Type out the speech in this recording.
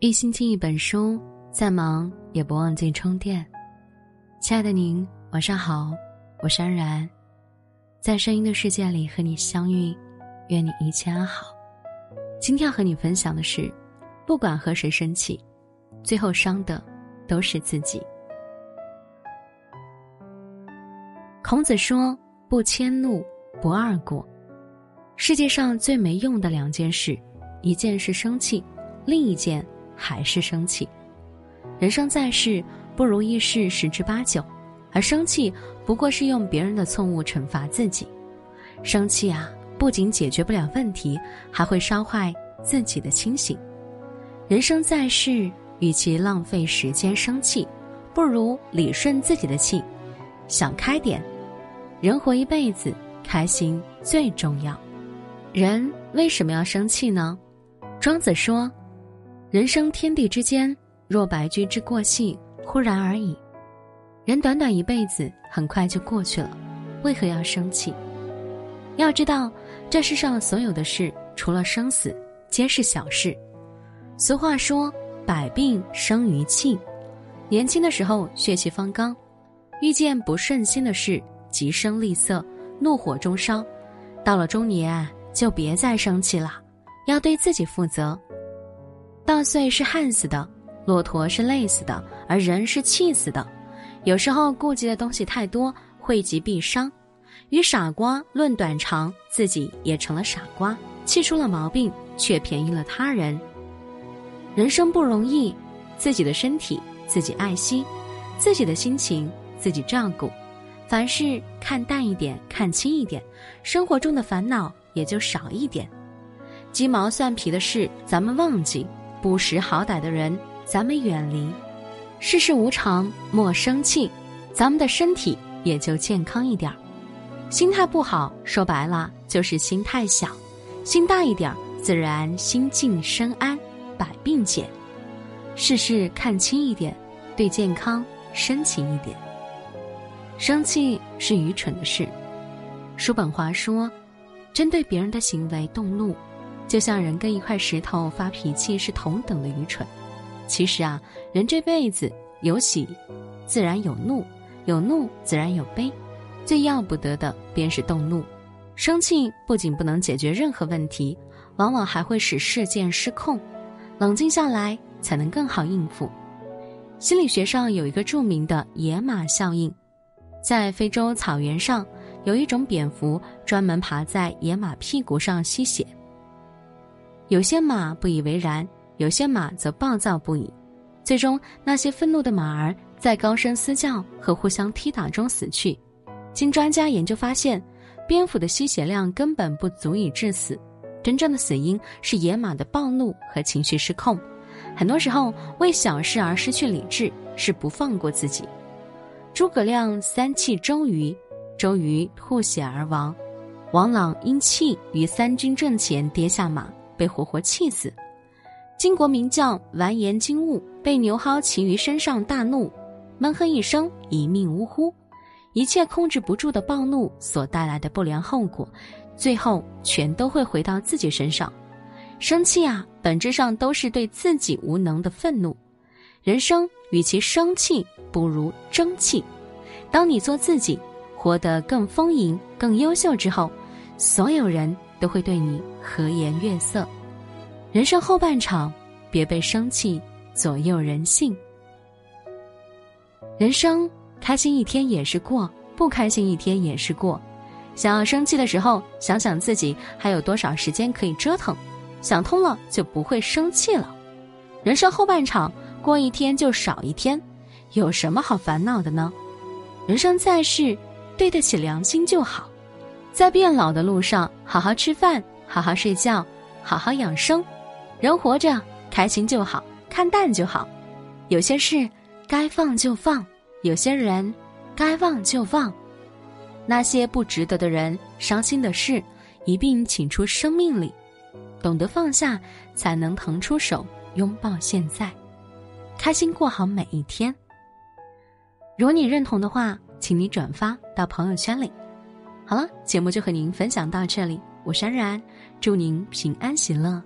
一星期一本书，再忙也不忘记充电。亲爱的您，晚上好，我是安然，在声音的世界里和你相遇，愿你一切安好。今天要和你分享的是，不管和谁生气，最后伤的都是自己。孔子说：“不迁怒，不贰过。”世界上最没用的两件事，一件是生气，另一件。还是生气，人生在世，不如意事十之八九，而生气不过是用别人的错误惩罚自己。生气啊，不仅解决不了问题，还会烧坏自己的清醒。人生在世，与其浪费时间生气，不如理顺自己的气，想开点。人活一辈子，开心最重要。人为什么要生气呢？庄子说。人生天地之间，若白驹之过隙，忽然而已。人短短一辈子，很快就过去了，为何要生气？要知道，这世上所有的事，除了生死，皆是小事。俗话说：“百病生于气。”年轻的时候血气方刚，遇见不顺心的事，急声厉色，怒火中烧。到了中年，就别再生气了，要对自己负责。稻穗是旱死的，骆驼是累死的，而人是气死的。有时候顾及的东西太多，惠及必伤。与傻瓜论短长，自己也成了傻瓜，气出了毛病，却便宜了他人。人生不容易，自己的身体自己爱惜，自己的心情自己照顾。凡事看淡一点，看清一点，生活中的烦恼也就少一点。鸡毛蒜皮的事，咱们忘记。不识好歹的人，咱们远离；世事无常，莫生气，咱们的身体也就健康一点儿。心态不好，说白了就是心太小；心大一点儿，自然心静身安，百病减。事事看清一点，对健康深情一点。生气是愚蠢的事。叔本华说：“针对别人的行为动怒。”就像人跟一块石头发脾气是同等的愚蠢。其实啊，人这辈子有喜，自然有怒；有怒，自然有悲。最要不得的便是动怒。生气不仅不能解决任何问题，往往还会使事件失控。冷静下来，才能更好应付。心理学上有一个著名的“野马效应”。在非洲草原上，有一种蝙蝠专门爬在野马屁股上吸血。有些马不以为然，有些马则暴躁不已。最终，那些愤怒的马儿在高声嘶叫和互相踢打中死去。经专家研究发现，蝙蝠的吸血量根本不足以致死，真正的死因是野马的暴怒和情绪失控。很多时候，为小事而失去理智是不放过自己。诸葛亮三气周瑜，周瑜吐血而亡；王朗因气于三军阵前跌下马。被活活气死，金国名将完颜金兀被牛蒿骑于身上，大怒，闷哼一声，一命呜呼。一切控制不住的暴怒所带来的不良后果，最后全都会回到自己身上。生气啊，本质上都是对自己无能的愤怒。人生与其生气，不如争气。当你做自己，活得更丰盈、更优秀之后，所有人。都会对你和颜悦色。人生后半场，别被生气左右人性。人生开心一天也是过，不开心一天也是过。想要生气的时候，想想自己还有多少时间可以折腾，想通了就不会生气了。人生后半场，过一天就少一天，有什么好烦恼的呢？人生在世，对得起良心就好。在变老的路上，好好吃饭，好好睡觉，好好养生。人活着，开心就好，看淡就好。有些事该放就放，有些人该忘就忘。那些不值得的人、伤心的事，一并请出生命里。懂得放下，才能腾出手拥抱现在，开心过好每一天。如果你认同的话，请你转发到朋友圈里。好了，节目就和您分享到这里。我是安然，祝您平安喜乐。